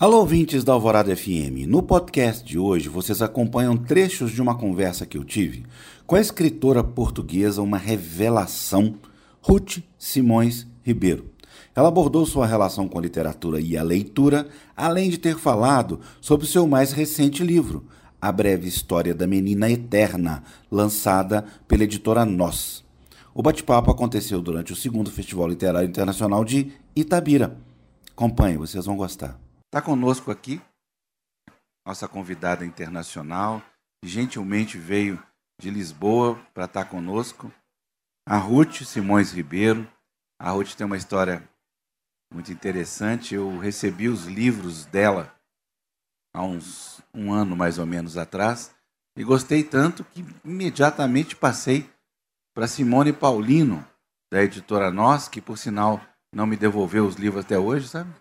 Alô, ouvintes da Alvorada FM. No podcast de hoje, vocês acompanham trechos de uma conversa que eu tive com a escritora portuguesa, uma revelação, Ruth Simões Ribeiro. Ela abordou sua relação com a literatura e a leitura, além de ter falado sobre seu mais recente livro, A Breve História da Menina Eterna, lançada pela editora Nós. O bate-papo aconteceu durante o segundo Festival Literário Internacional de Itabira. Acompanhe, vocês vão gostar. Está conosco aqui nossa convidada internacional, gentilmente veio de Lisboa para estar tá conosco, a Ruth Simões Ribeiro. A Ruth tem uma história muito interessante. Eu recebi os livros dela há uns um ano mais ou menos atrás e gostei tanto que imediatamente passei para Simone Paulino, da editora Nós, que por sinal não me devolveu os livros até hoje, sabe?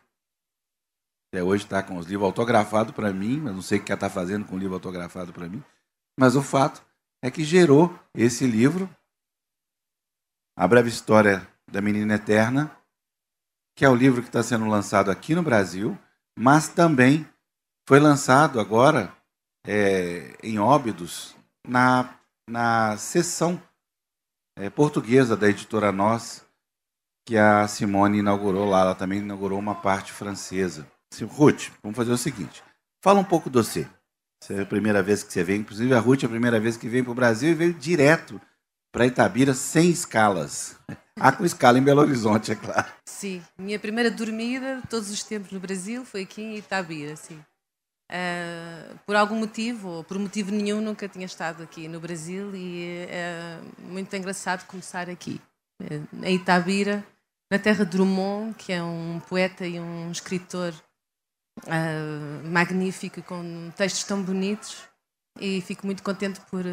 Até hoje está com os livros autografados para mim, mas não sei o que ela está fazendo com o livro autografado para mim. Mas o fato é que gerou esse livro, A Breve História da Menina Eterna, que é o livro que está sendo lançado aqui no Brasil, mas também foi lançado agora é, em Óbidos na, na sessão é, portuguesa da editora Nós, que a Simone inaugurou lá. Ela também inaugurou uma parte francesa. Ruth, vamos fazer o seguinte: fala um pouco de você. Essa é a primeira vez que você vem, inclusive a Ruth é a primeira vez que vem para o Brasil e veio direto para Itabira sem escalas. Há com escala em Belo Horizonte, é claro. Sim, minha primeira dormida todos os tempos no Brasil foi aqui em Itabira, sim. Uh, por algum motivo, ou por motivo nenhum, nunca tinha estado aqui no Brasil e é muito engraçado começar aqui, eh, em Itabira, na terra de Drummond, que é um poeta e um escritor uh, magnífico, com textos tão bonitos e fico muito contente por,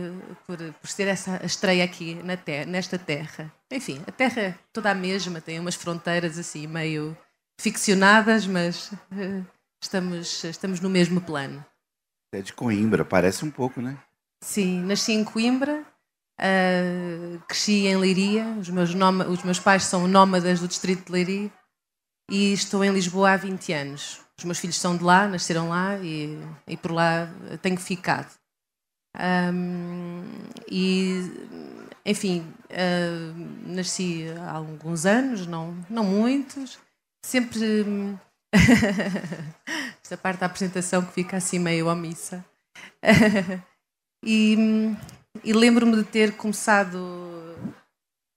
por, por ter essa estreia aqui na terra, nesta terra. Enfim, a terra é toda a mesma, tem umas fronteiras assim meio ficcionadas, mas uh, estamos, estamos no mesmo plano. É de Coimbra, parece um pouco, né? Sim, nasci em Coimbra, uh, cresci em Leiria, os meus, os meus pais são nómadas do distrito de Leiria e estou em Lisboa há 20 anos. Os meus filhos são de lá, nasceram lá e, e por lá tenho ficado. Um, e, enfim, uh, nasci há alguns anos, não, não muitos, sempre. Esta parte da apresentação que fica assim meio omissa. e, e lembro-me de ter começado,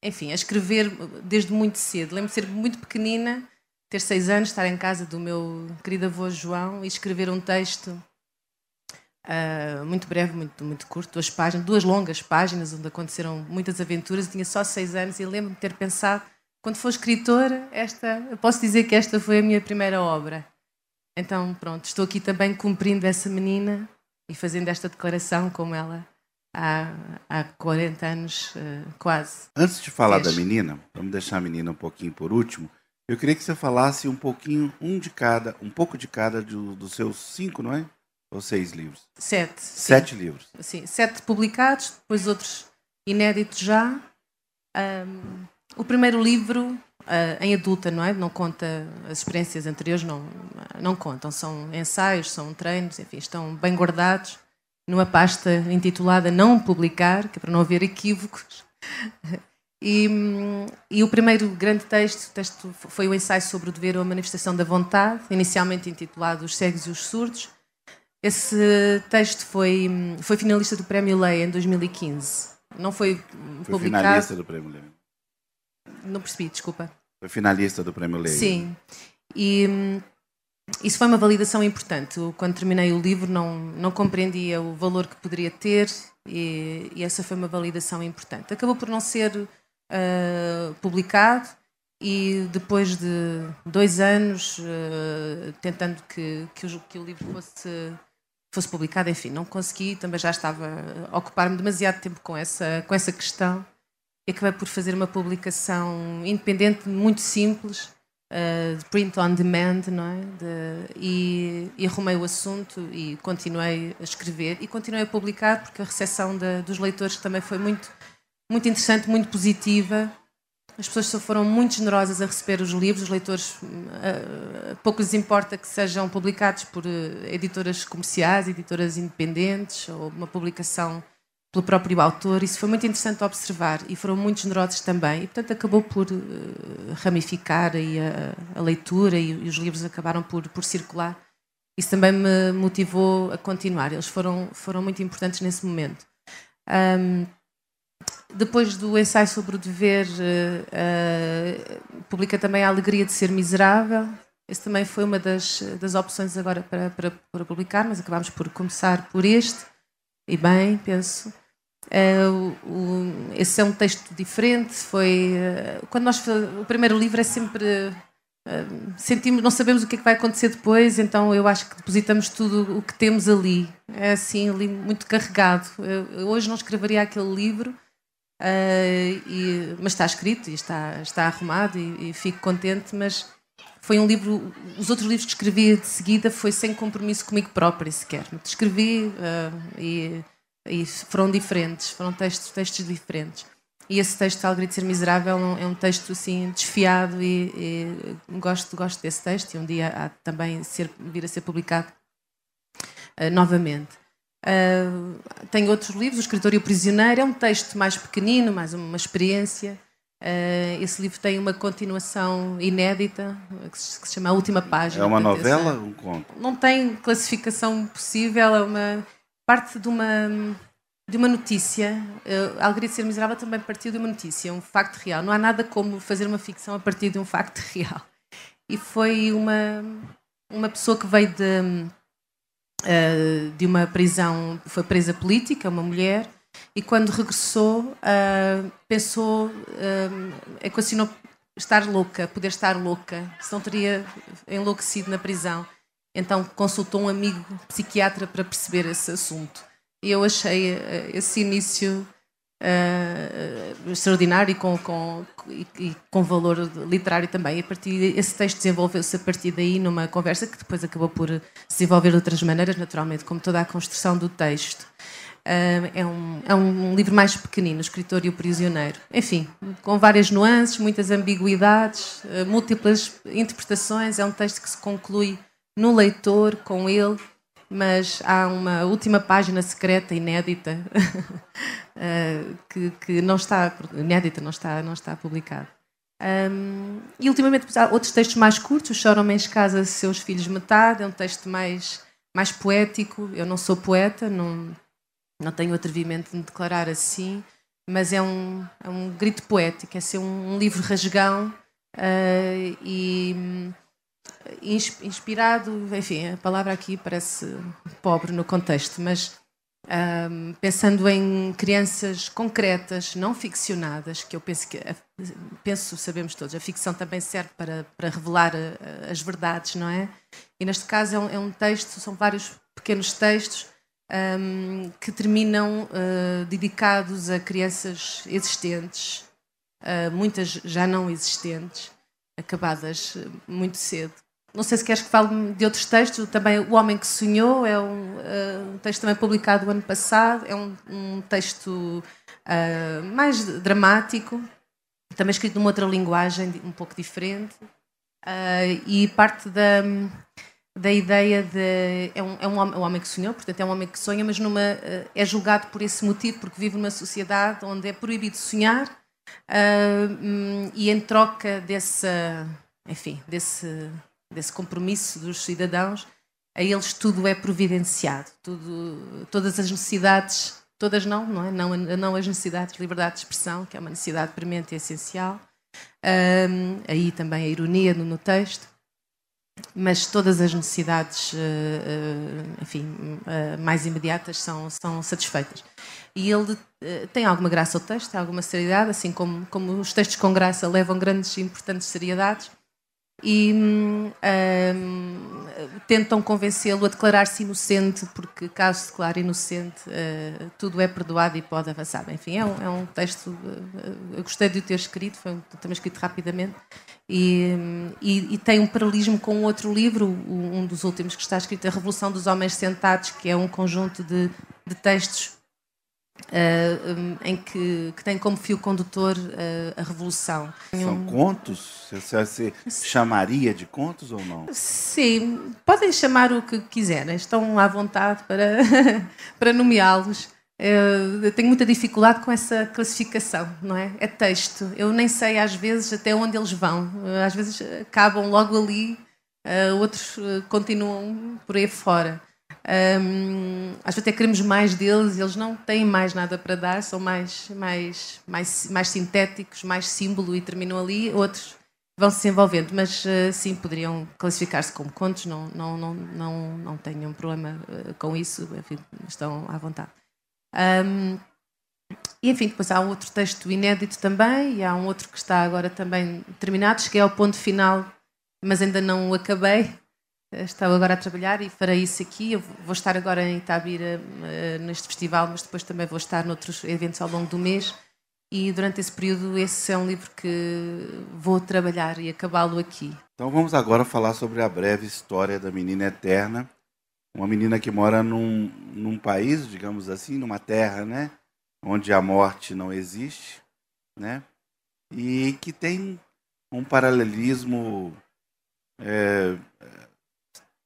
enfim, a escrever desde muito cedo. Lembro-me de ser muito pequenina, ter seis anos, estar em casa do meu querido avô João e escrever um texto Uh, muito breve, muito, muito curto, duas páginas, duas longas páginas onde aconteceram muitas aventuras. Eu tinha só seis anos e lembro-me de ter pensado, quando for escritora, esta, posso dizer que esta foi a minha primeira obra. Então, pronto, estou aqui também cumprindo essa menina e fazendo esta declaração como ela há, há 40 anos, uh, quase. Antes de falar da menina, vamos deixar a menina um pouquinho por último. Eu queria que você falasse um pouquinho, um de cada, um pouco de cada do, dos seus cinco, não é? Ou seis livros? Sete. Sete sim. livros. Sim, sete publicados, depois outros inéditos já. Um, o primeiro livro, uh, em adulta, não é? Não conta as experiências anteriores, não, não contam. São ensaios, são treinos, enfim, estão bem guardados numa pasta intitulada Não Publicar, que é para não haver equívocos. E, e, o primeiro grande texto, texto foi o ensaio sobre o dever ou a manifestação da vontade, inicialmente intitulado Os Cegos e os Surdos, esse texto foi, foi finalista do Prémio Lei em 2015. Não foi, foi publicado. finalista do Prémio Lei. Não percebi, desculpa. Foi finalista do Prémio Lei. Sim. E hum, isso foi uma validação importante. Quando terminei o livro, não, não compreendia o valor que poderia ter e, e essa foi uma validação importante. Acabou por não ser uh, publicado, e depois de dois anos uh, tentando que, que o, que, o, livro fosse fosse publicado, enfim, não consegui, também já estava a ocupar-me demasiado tempo com essa, com essa questão e acabei por fazer uma publicação independente, muito simples, uh, de print on demand, não é? De, e, e, arrumei o assunto e continuei a escrever e continuei a publicar porque a recepção dos leitores também foi muito, muito interessante, muito positiva As pessoas foram muito generosas a receber os livros, os leitores, uh, pouco lhes importa que sejam publicados por uh, editoras comerciais, editoras independentes, ou uma publicação pelo próprio autor. Isso foi muito interessante observar e foram muito generosos também. E, portanto, acabou por uh, ramificar aí a, a leitura e, e, os livros acabaram por, por circular. Isso também me motivou a continuar. Eles foram, foram muito importantes nesse momento. Um, depois do ensaio sobre o dever, uh, uh, publica também a alegria de ser miserável. Esse também foi uma das, das opções agora para, para, para publicar, mas acabámos por começar por este. E bem, penso. Uh, o, esse é um texto diferente. Foi quando nós o primeiro livro é sempre sentimos, não sabemos o que é que vai acontecer depois, então eu acho que depositamos tudo o que temos ali. É assim, ali muito carregado. Eu, hoje não escreveria aquele livro Uh, e, mas está escrito e está, está arrumado e, e, fico contente, mas foi um livro, os outros livros que escrevi de seguida foi sem compromisso comigo própria sequer. Escrevi uh, e, e, foram diferentes, foram textos, textos diferentes. E esse texto, Alegria de Ser Miserável, é um texto assim desfiado e, e, gosto, gosto desse texto e um dia há também ser, vir a ser publicado uh, novamente. Uh, tenho outros livros, O Escritor e o Prisioneiro, é um texto mais pequenino, mais uma experiência. Uh, esse livro tem uma continuação inédita, que se, que se chama A Última Página. É uma novela ou um conto? Não tem classificação possível, é uma parte de uma, de uma notícia. Uh, a Alegria de Ser Miserável também partiu de uma notícia, um facto real. Não há nada como fazer uma ficção a partir de um facto real. E foi uma, uma pessoa que veio de uh, de uma prisão, foi presa política, uma mulher, e quando regressou uh, pensou, uh, equacionou estar louca, poder estar louca, se não teria enlouquecido na prisão. Então consultou um amigo psiquiatra para perceber esse assunto. E eu achei esse início uh, extraordinário e com, com, e, e, com valor literário também. a partir, esse texto desenvolveu-se a partir daí numa conversa que depois acabou por se desenvolver de outras maneiras, naturalmente, como toda a construção do texto. Uh, é, um, é um livro mais pequenino, O Escritor e o Prisioneiro. Enfim, com várias nuances, muitas ambiguidades, uh, múltiplas interpretações. É um texto que se conclui no leitor, com ele, mas há uma última página secreta, inédita, uh, que, que, não está inédita, não está, não está publicada. Um, e ultimamente há outros textos mais curtos, Choram Mães Casa Seus Filhos Metade, é um texto mais, mais poético. Eu não sou poeta, não, não tenho atrevimento de me declarar assim, mas é um, é um grito poético, é ser um, um livro rasgão uh, e inspirado, enfim, a palavra aqui parece pobre no contexto, mas um, pensando em crianças concretas, não ficcionadas, que eu penso que, penso, sabemos todos, a ficção também serve para, para revelar a, as verdades, não é? E neste caso é um, é um texto, são vários pequenos textos um, que terminam uh, dedicados a crianças existentes, uh, muitas já não existentes, acabadas muito cedo. Não sei se queres que fale de outros textos. Também O Homem que Sonhou é um, uh, um texto também publicado o ano passado. É um, um texto uh, mais dramático, também escrito numa outra linguagem um pouco diferente. Uh, e parte da, da ideia de. É um, é um, homem, um homem que sonhou, portanto, é um homem que sonha, mas numa, é julgado por esse motivo, porque vive numa sociedade onde é proibido sonhar. Um, e em troca dessa. Enfim, desse desse compromisso dos cidadãos, a eles tudo é providenciado, tudo, todas as necessidades, todas não, não é? Não, não as necessidades de liberdade de expressão, que é uma necessidade premente e essencial. Um, aí também a ironia no, no, texto, mas todas as necessidades, uh, uh, enfim, uh, mais imediatas são, são satisfeitas. E ele tem alguma graça ao texto, alguma seriedade, assim como, como os textos com graça levam grandes e importantes seriedades e um, tentam convencê-lo a declarar-se inocente, porque caso se declare inocente, uh, tudo é perdoado e pode avançar. Enfim, é um, é um texto, uh, eu gostei de o ter escrito, foi um, também escrito rapidamente, e, e, e, tem um paralelismo com outro livro, um dos últimos que está escrito, A Revolução dos Homens Sentados, que é um conjunto de, de textos Uh, em que, que, tem como fio condutor uh, a revolução. São um... contos? Você, você chamaria de contos ou não? Sim, podem chamar o que quiserem, estão à vontade para, para nomeá-los. Uh, eu tenho muita dificuldade com essa classificação, não é? É texto. Eu nem sei às vezes até onde eles vão. Às vezes acabam logo ali, outros continuam por aí fora. Um, às vezes até queremos mais deles, eles não têm mais nada para dar, são mais, mais, mais, mais sintéticos, mais símbolo e terminam ali. Outros vão se desenvolvendo, mas uh, sim, poderiam classificar-se como contos, não, não, não, não, não tenham problema uh, com isso, enfim, estão à vontade. Um, e enfim, depois há um outro texto inédito também, e há um outro que está agora também terminado, cheguei ao ponto final, mas ainda não o acabei, Estou agora a trabalhar e farei isso aqui. Eu vou estar agora em Itabira uh, neste festival, mas depois também vou estar noutros eventos ao longo do mês. E durante esse período, esse é um livro que vou trabalhar e acabá-lo aqui. Então vamos agora falar sobre a breve história da menina eterna. Uma menina que mora num, num país, digamos assim, numa terra, né? Onde a morte não existe, né? E que tem um paralelismo é,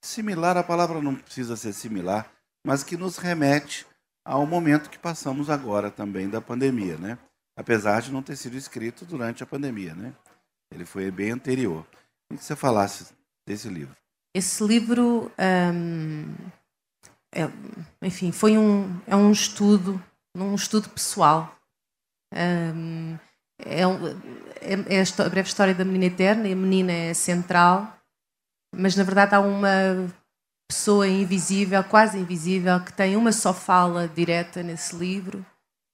similar, a palavra não precisa ser similar, mas que nos remete ao momento que passamos agora também da pandemia, né? Apesar de não ter sido escrito durante a pandemia, né? Ele foi bem anterior. Queria que você falasse desse livro. Esse livro, hum, é, enfim, foi um, é um estudo, um estudo pessoal. Hum, é, é, é, a breve história da menina eterna e a menina é central mas na verdade há uma pessoa invisível, quase invisível, que tem uma só fala direta nesse livro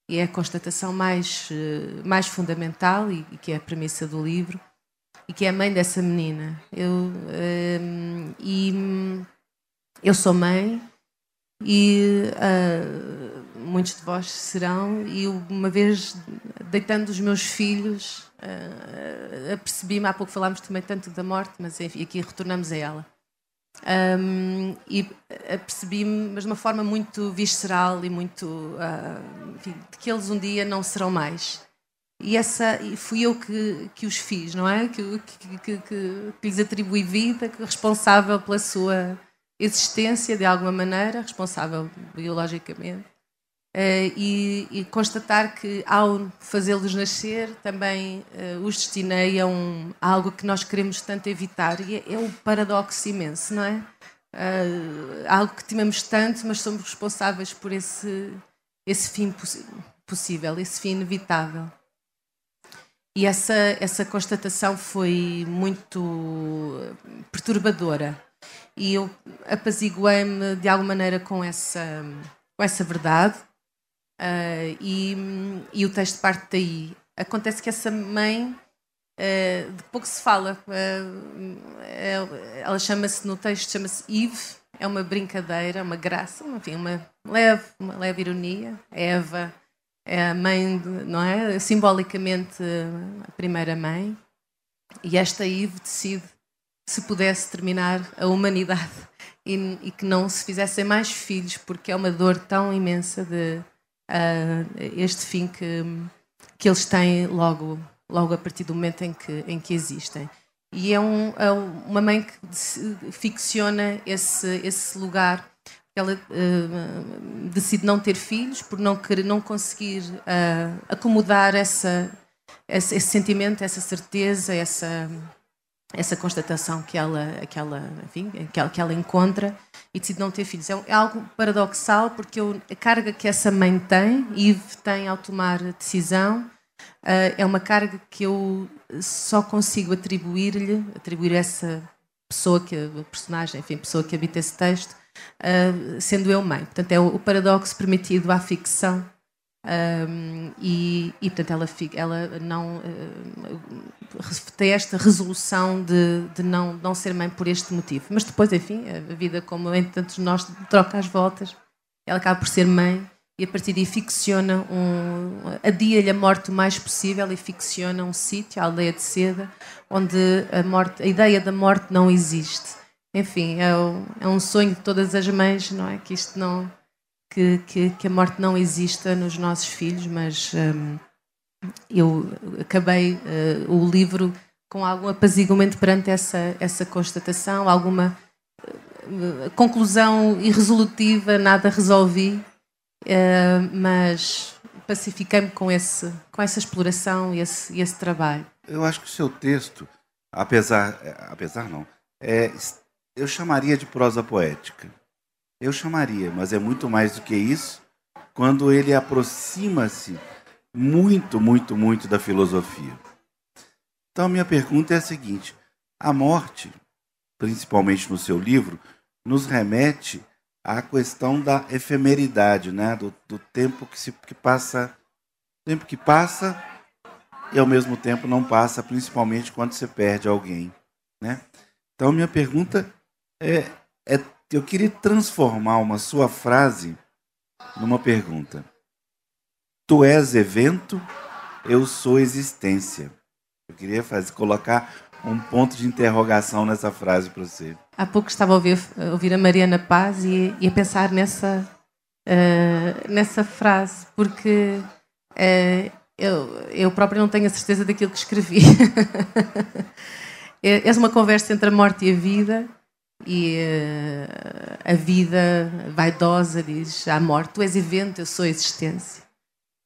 e é a constatação mais, eh, mais fundamental e, e que é a premissa do livro e que é a mãe dessa menina. Eu, ehm, e eu sou mãe e uh, muitos de vós serão e uma vez deitando os meus filhos uh, apercebi-me, há pouco falámos também tanto da morte, mas enfim, aqui retornamos a ela. Um, e apercebi-me, mas de uma forma muito visceral e muito. Uh, enfim, de que eles um dia não serão mais. E essa fui eu que, que os fiz, não é? Que, que, que, que, lhes atribuí vida, que responsável pela sua existência de alguma maneira, responsável biologicamente. Uh, e, e, constatar que ao fazê-los nascer também uh, os destinei a, um, a, algo que nós queremos tanto evitar e é, é um paradoxo imenso, não é? Uh, algo que tememos tanto, mas somos responsáveis por esse, esse fim poss possível, esse fim inevitável. E essa, essa constatação foi muito perturbadora e eu apaziguei-me de alguma maneira com essa, com essa verdade Uh, e, e, o texto parte daí. Acontece que essa mãe, uh, de pouco se fala, uh, ela chama-se no texto, chama-se Eve, é uma brincadeira, uma graça, enfim, uma leve, uma leve ironia. Eva é a mãe, de, não é? Simbolicamente a primeira mãe. E esta Eve decide se pudesse terminar a humanidade e, e que não se fizessem mais filhos, porque é uma dor tão imensa de uh, este fim que, que eles têm logo, logo a partir do momento em que, em que existem. E é, um, é uma mãe que ficciona esse, esse lugar. Ela uh, decide não ter filhos por não, querer, não conseguir uh, acomodar essa, esse, esse sentimento, essa certeza, essa, essa constatação que ela, que ela, enfim, que ela, que ela encontra e decide não ter filhos. É, é algo paradoxal porque eu, a carga que essa mãe tem, Eve tem ao tomar a decisão, uh, é uma carga que eu só consigo atribuir-lhe, atribuir essa pessoa que a personagem, enfim, pessoa que habita esse texto, uh, sendo eu mãe. Portanto, é o paradoxo permitido à ficção um, e, e, portanto, ela, ela não uh, tem esta resolução de, de, não, não ser mãe por este motivo. Mas depois, enfim, a vida, como em tantos nós, troca as voltas, ela acaba por ser mãe e a partir daí ficciona um. adia-lhe a morte o mais possível e ficciona um sítio, a aldeia de seda, onde a, morte, a ideia da morte não existe. Enfim, é, o, é um sonho de todas as mães, não é? Que isto não que, que, que, a morte não exista nos nossos filhos, mas um, eu acabei uh, o livro com algum apaziguamento perante essa, essa constatação, alguma uh, conclusão irresolutiva, nada resolvi, uh, mas pacifiquei-me com, com essa exploração e esse, esse trabalho. Eu acho que o seu texto, apesar, apesar não, é, eu chamaria de prosa poética. Eu chamaria, mas é muito mais do que isso quando ele aproxima-se muito, muito, muito da filosofia. Então, minha pergunta é a seguinte: a morte, principalmente no seu livro, nos remete à questão da efemeridade, né? do, do tempo que, se, que passa, tempo que passa e ao mesmo tempo não passa, principalmente quando você perde alguém. Né? Então, minha pergunta é, é eu queria transformar uma sua frase numa pergunta. Tu és evento, eu sou existência. Eu queria fazer, colocar um ponto de interrogação nessa frase para você. Há pouco estava a ouvir, a, ouvir a Mariana Paz e, e a pensar nessa, uh, nessa frase, porque uh, eu, eu própria não tenho a certeza daquilo que escrevi. é, uma conversa entre a morte e a vida e uh, a vida vaidosa diz à morte: Tu és evento, eu sou existência.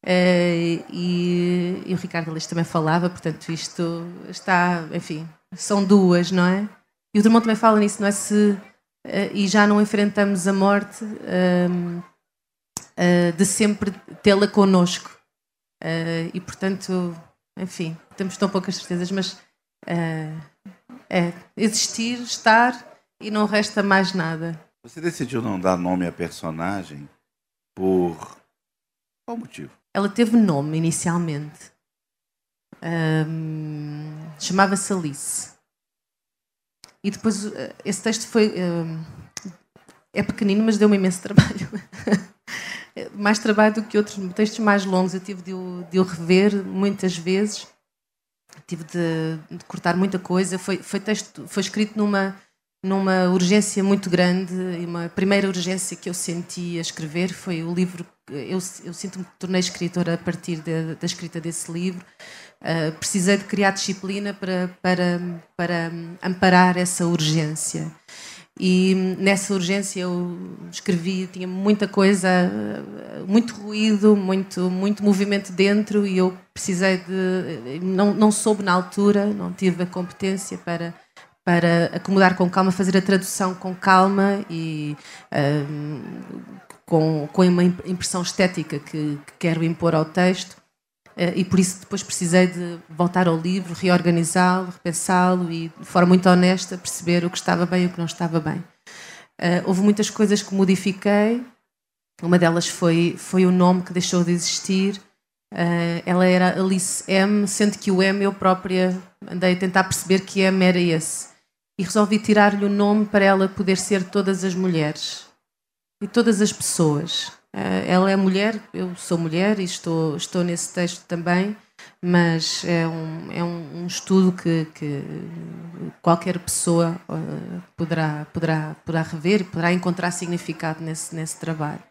Uh, e, e, o Ricardo Aleixo também falava, portanto, isto está, enfim, são duas, não é? E o Drummond também fala nisso, não é? Se, uh, e já não enfrentamos a morte de sempre tê-la connosco. e, portanto, enfim, temos tão poucas certezas, mas é existir, estar e não resta mais nada. Você decidiu não dar nome à personagem por qual motivo? Ela teve nome inicialmente. Um, Chamava-se Alice. E depois eh, esse texto foi. Um, é pequenino, mas deu-me imenso trabalho. mais trabalho do que outros textos mais longos. Eu tive de o, de o rever muitas vezes. Tive de, de cortar muita coisa. Foi, foi, texto, foi escrito numa numa urgência muito grande e uma primeira urgência que eu senti a escrever foi o livro eu, eu sinto-me que tornei escritora a partir de, da escrita desse livro. Uh, precisei de criar disciplina para, para, para amparar essa urgência. E nessa urgência eu escrevi tinha muita coisa muito ruído muito muito movimento dentro e eu precisei de não não soube na altura não tive a competência para para acomodar com calma, fazer a tradução com calma e um, com, com uma impressão estética que, que quero impor ao texto. Uh, e por isso depois precisei de voltar ao livro, reorganizá-lo, repensá-lo e de forma muito honesta perceber o que estava bem e o que não estava bem. Uh, houve muitas coisas que modifiquei. Uma delas foi, foi o nome que deixou de existir. Uh, ela era Alice M, sendo que o M eu própria andei a tentar perceber que M era esse e resolvi tirar-lhe o nome para ela poder ser todas as mulheres e todas as pessoas. Eh, ela é mulher, eu sou mulher e estou, estou nesse texto também, mas é um, é um, estudo que, que qualquer pessoa eh, poderá, poderá, poderá rever e poderá encontrar significado nesse, nesse trabalho.